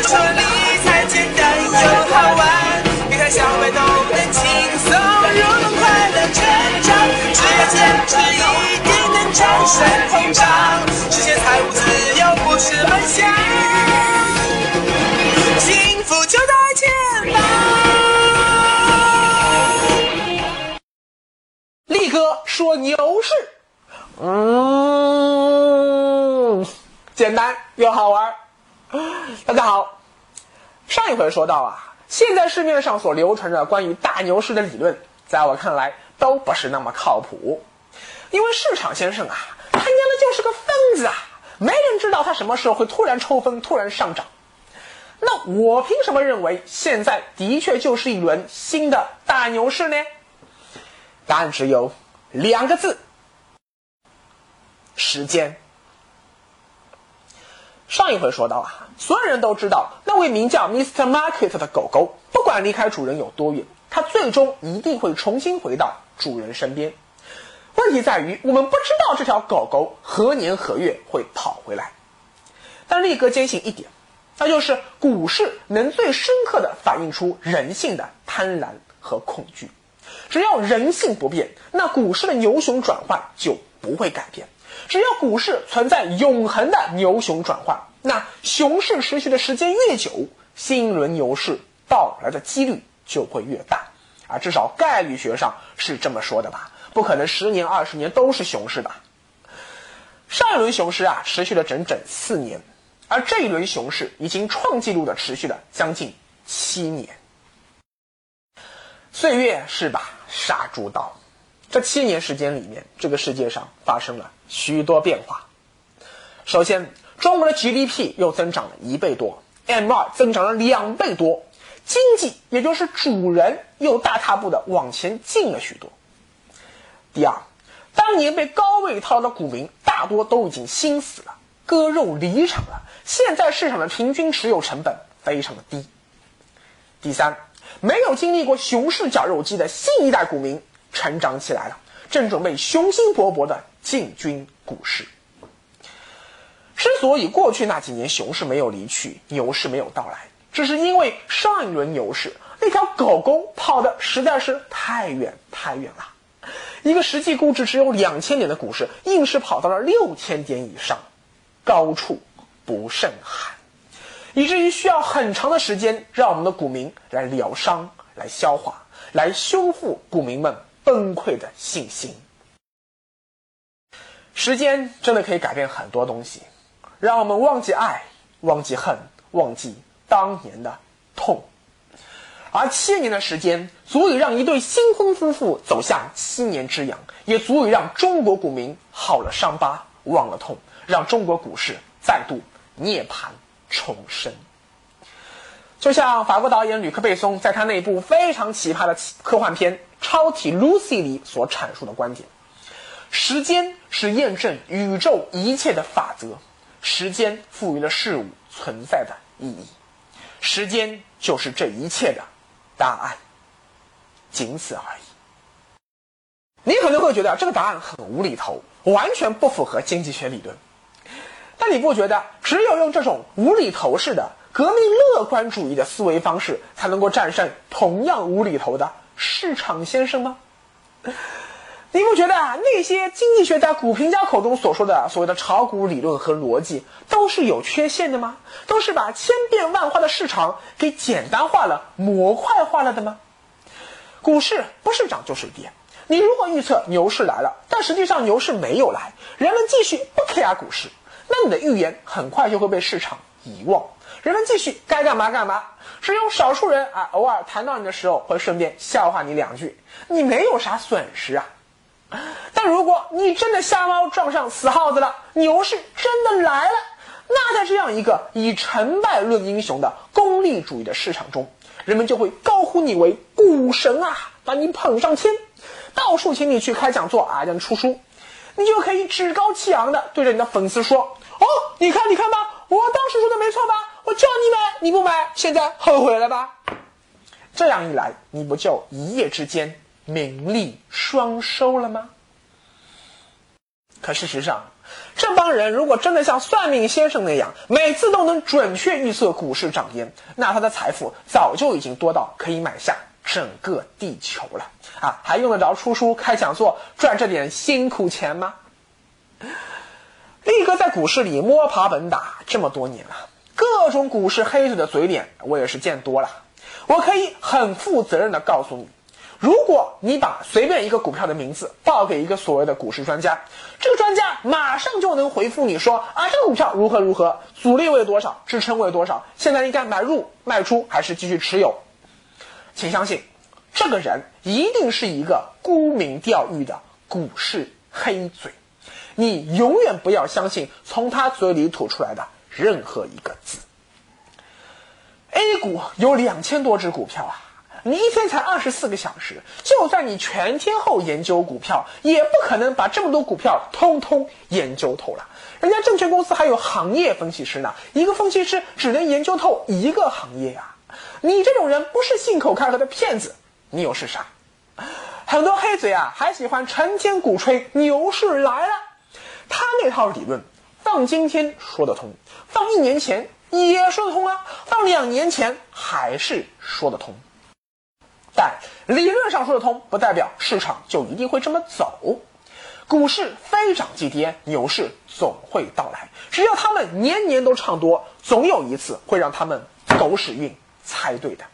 的说理财简单又好玩，别看小白都能轻松入门，快乐成长，只要坚持，一定能战胜通胀，实现财务自由不是梦想，幸福。就在前方。力哥说牛市，嗯，简单又好玩。大家好，上一回说到啊，现在市面上所流传着关于大牛市的理论，在我看来都不是那么靠谱，因为市场先生啊，他娘的就是个疯子啊，没人知道他什么时候会突然抽风，突然上涨。那我凭什么认为现在的确就是一轮新的大牛市呢？答案只有两个字：时间。上一回说到啊，所有人都知道那位名叫 Mr. Market 的狗狗，不管离开主人有多远，它最终一定会重新回到主人身边。问题在于，我们不知道这条狗狗何年何月会跑回来。但力哥坚信一点，那就是股市能最深刻的反映出人性的贪婪和恐惧。只要人性不变，那股市的牛熊转换就不会改变。只要股市存在永恒的牛熊转换，那熊市持续的时间越久，新一轮牛市到来的几率就会越大。啊，至少概率学上是这么说的吧？不可能十年、二十年都是熊市吧？上一轮熊市啊，持续了整整四年，而这一轮熊市已经创纪录的持续了将近七年。岁月是把杀猪刀。这七年时间里面，这个世界上发生了许多变化。首先，中国的 GDP 又增长了一倍多，M2 增长了两倍多，经济也就是主人又大踏步的往前进了许多。第二，当年被高位套的股民大多都已经心死了，割肉离场了，现在市场的平均持有成本非常的低。第三，没有经历过熊市绞肉机的新一代股民。成长起来了，正准备雄心勃勃的进军股市。之所以过去那几年熊市没有离去，牛市没有到来，只是因为上一轮牛市那条狗狗跑的实在是太远太远了。一个实际估值只有两千点的股市，硬是跑到了六千点以上，高处不胜寒，以至于需要很长的时间让我们的股民来疗伤、来消化、来修复股民们。崩溃的信心。时间真的可以改变很多东西，让我们忘记爱，忘记恨，忘记当年的痛。而七年的时间，足以让一对新婚夫妇走向七年之痒，也足以让中国股民好了伤疤忘了痛，让中国股市再度涅槃重生。就像法国导演吕克·贝松在他那部非常奇葩的科幻片。超体 Lucy 里所阐述的观点：时间是验证宇宙一切的法则，时间赋予了事物存在的意义，时间就是这一切的答案，仅此而已。你可能会觉得这个答案很无厘头，完全不符合经济学理论，但你不觉得只有用这种无厘头式的革命乐观主义的思维方式，才能够战胜同样无厘头的？市场先生吗？你不觉得啊？那些经济学家、股评家口中所说的所谓的炒股理论和逻辑，都是有缺陷的吗？都是把千变万化的市场给简单化了、模块化了的吗？股市不是涨就是跌。你如果预测牛市来了，但实际上牛市没有来，人们继续不 care 股市，那你的预言很快就会被市场遗忘。人们继续该干嘛干嘛，只有少数人啊，偶尔谈到你的时候会顺便笑话你两句，你没有啥损失啊。但如果你真的瞎猫撞上死耗子了，牛市真的来了，那在这样一个以成败论英雄的功利主义的市场中，人们就会高呼你为股神啊，把你捧上天，到处请你去开讲座啊，让你出书，你就可以趾高气扬的对着你的粉丝说：“哦，你看，你看吧，我当时说的没错吧？”我叫你买，你不买，现在后悔了吧？这样一来，你不就一夜之间名利双收了吗？可事实上，这帮人如果真的像算命先生那样，每次都能准确预测股市涨跌，那他的财富早就已经多到可以买下整个地球了啊！还用得着出书开讲座赚这点辛苦钱吗？力哥在股市里摸爬滚打这么多年了，各种股市黑嘴的嘴脸我也是见多了。我可以很负责任的告诉你。如果你把随便一个股票的名字报给一个所谓的股市专家，这个专家马上就能回复你说啊，这个股票如何如何，阻力位多少，支撑位多少，现在应该买入、卖出还是继续持有？请相信，这个人一定是一个沽名钓誉的股市黑嘴，你永远不要相信从他嘴里吐出来的任何一个字。A 股有两千多只股票啊。你一天才二十四个小时，就算你全天候研究股票，也不可能把这么多股票通通研究透了。人家证券公司还有行业分析师呢，一个分析师只能研究透一个行业呀。你这种人不是信口开河的骗子，你又是啥？很多黑嘴啊，还喜欢成天鼓吹牛市来了。他那套理论，放今天说得通，放一年前也说得通啊，放两年前还是说得通。但理论上说得通，不代表市场就一定会这么走。股市非涨即跌，牛市总会到来。只要他们年年都唱多，总有一次会让他们狗屎运猜对的。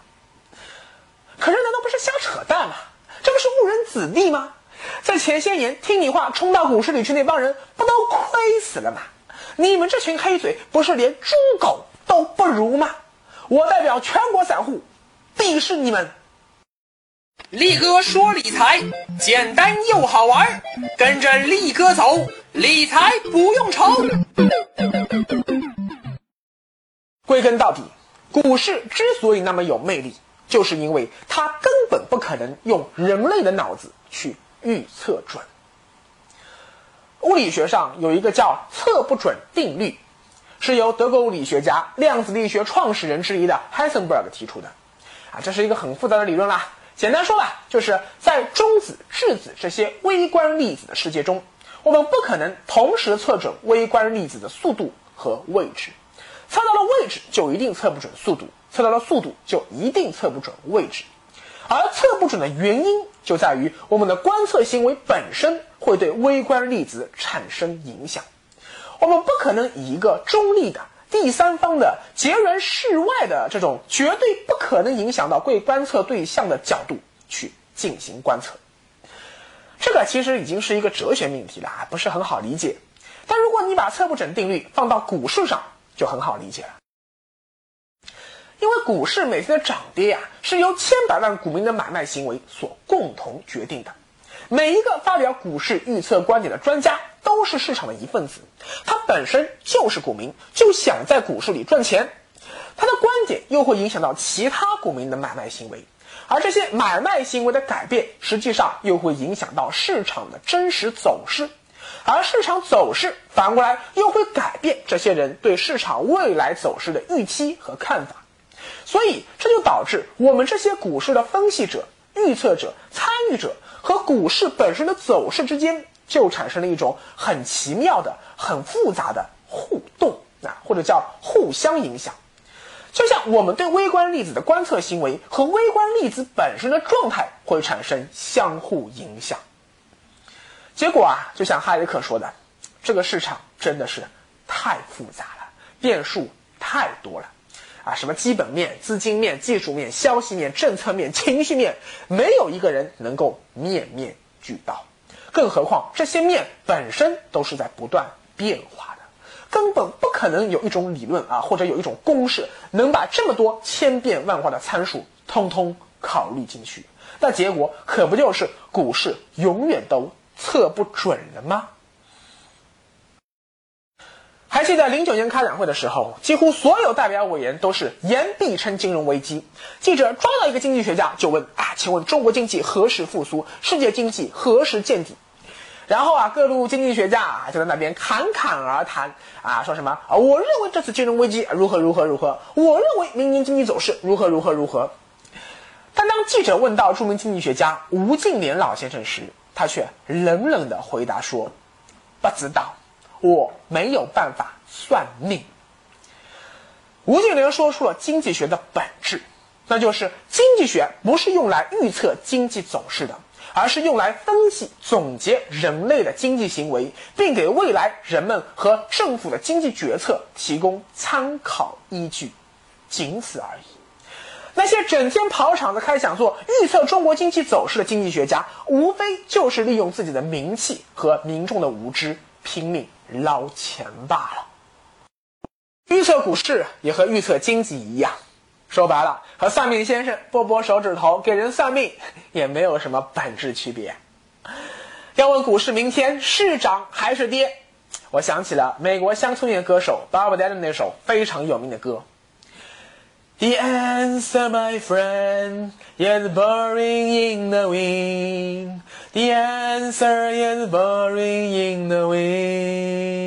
可是难道不是瞎扯淡吗？这不是误人子弟吗？在前些年听你话冲到股市里去那帮人，不都亏死了吗？你们这群黑嘴，不是连猪狗都不如吗？我代表全国散户，鄙视你们！力哥说理财简单又好玩，跟着力哥走，理财不用愁。归根到底，股市之所以那么有魅力，就是因为它根本不可能用人类的脑子去预测准。物理学上有一个叫测不准定律，是由德国物理学家、量子力学创始人之一的 Heisenberg 提出的。啊，这是一个很复杂的理论啦。简单说吧，就是在中子、质子这些微观粒子的世界中，我们不可能同时测准微观粒子的速度和位置。测到了位置，就一定测不准速度；测到了速度，就一定测不准位置。而测不准的原因，就在于我们的观测行为本身会对微观粒子产生影响。我们不可能以一个中立的。第三方的截然室外的这种绝对不可能影响到贵观测对象的角度去进行观测，这个其实已经是一个哲学命题了，不是很好理解。但如果你把测不准定律放到股市上，就很好理解了。因为股市每天的涨跌啊，是由千百万股民的买卖行为所共同决定的。每一个发表股市预测观点的专家都是市场的一份子，他本身就是股民，就想在股市里赚钱。他的观点又会影响到其他股民的买卖行为，而这些买卖行为的改变，实际上又会影响到市场的真实走势，而市场走势反过来又会改变这些人对市场未来走势的预期和看法。所以这就导致我们这些股市的分析者、预测者、参与者。和股市本身的走势之间就产生了一种很奇妙的、很复杂的互动啊，或者叫互相影响。就像我们对微观粒子的观测行为和微观粒子本身的状态会产生相互影响。结果啊，就像哈耶克说的，这个市场真的是太复杂了，变数太多了。啊，什么基本面、资金面、技术面、消息面、政策面、情绪面，没有一个人能够面面俱到。更何况这些面本身都是在不断变化的，根本不可能有一种理论啊，或者有一种公式能把这么多千变万化的参数通通考虑进去。那结果可不就是股市永远都测不准了吗？还记得零九年开两会的时候，几乎所有代表委员都是言必称金融危机。记者抓到一个经济学家就问啊，请问中国经济何时复苏？世界经济何时见底？然后啊，各路经济学家就在那边侃侃而谈啊，说什么啊，我认为这次金融危机如何如何如何，我认为明年经济走势如何如何如何。但当记者问到著名经济学家吴敬琏老先生时，他却冷冷的回答说，不知道。我没有办法算命。吴敬琏说出了经济学的本质，那就是经济学不是用来预测经济走势的，而是用来分析总结人类的经济行为，并给未来人们和政府的经济决策提供参考依据，仅此而已。那些整天跑场子开讲座、预测中国经济走势的经济学家，无非就是利用自己的名气和民众的无知，拼命捞钱罢了。预测股市也和预测经济一样，说白了，和算命先生拨拨手指头给人算命也没有什么本质区别。要问股市明天是涨还是跌，我想起了美国乡村乐歌手 Bob Dylan 那首非常有名的歌。The answer, my friend, is blowing in the wind. The answer is blowing in the wind.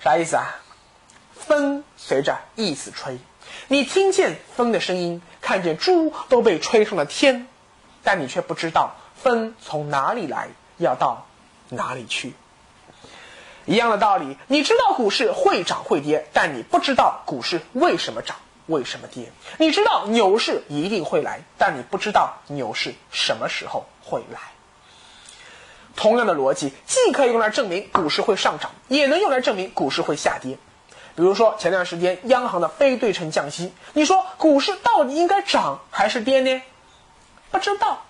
啥意思啊？风随着意思吹，你听见风的声音，看见猪都被吹上了天，但你却不知道风从哪里来，要到哪里去。一样的道理，你知道股市会涨会跌，但你不知道股市为什么涨，为什么跌。你知道牛市一定会来，但你不知道牛市什么时候会来。同样的逻辑，既可以用来证明股市会上涨，也能用来证明股市会下跌。比如说前段时间央行的非对称降息，你说股市到底应该涨还是跌呢？不知道。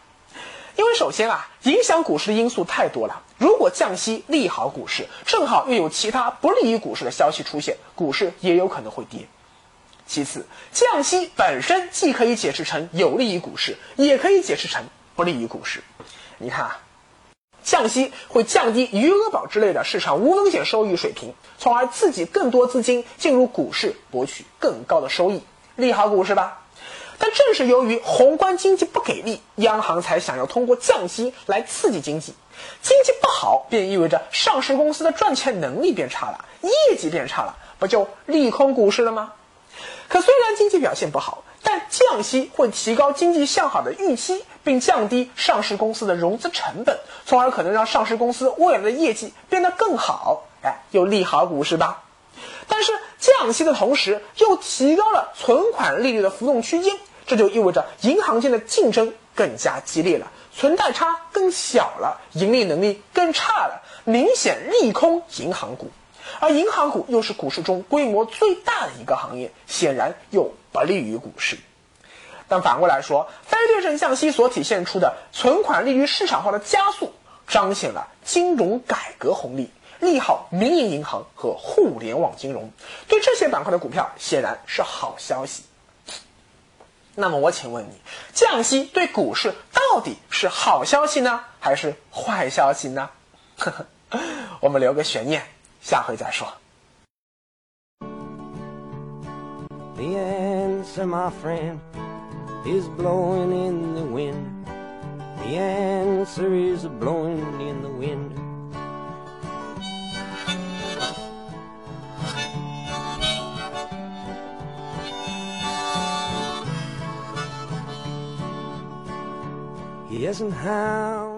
因为首先啊，影响股市的因素太多了。如果降息利好股市，正好又有其他不利于股市的消息出现，股市也有可能会跌。其次，降息本身既可以解释成有利于股市，也可以解释成不利于股市。你看啊，降息会降低余额宝之类的市场无风险收益水平，从而刺激更多资金进入股市博取更高的收益，利好股市吧。但正是由于宏观经济不给力，央行才想要通过降息来刺激经济。经济不好，便意味着上市公司的赚钱能力变差了，业绩变差了，不就利空股市了吗？可虽然经济表现不好，但降息会提高经济向好的预期，并降低上市公司的融资成本，从而可能让上市公司未来的业绩变得更好。哎，又利好股市吧？但是降息的同时，又提高了存款利率的浮动区间。这就意味着银行间的竞争更加激烈了，存贷差更小了，盈利能力更差了，明显利空银行股，而银行股又是股市中规模最大的一个行业，显然又不利于股市。但反过来说，非对称降息所体现出的存款利率市场化的加速，彰显了金融改革红利，利好民营银行和互联网金融，对这些板块的股票显然是好消息。那么我请问你，降息对股市到底是好消息呢，还是坏消息呢？呵 呵我们留个悬念，下回再说。Yes, and how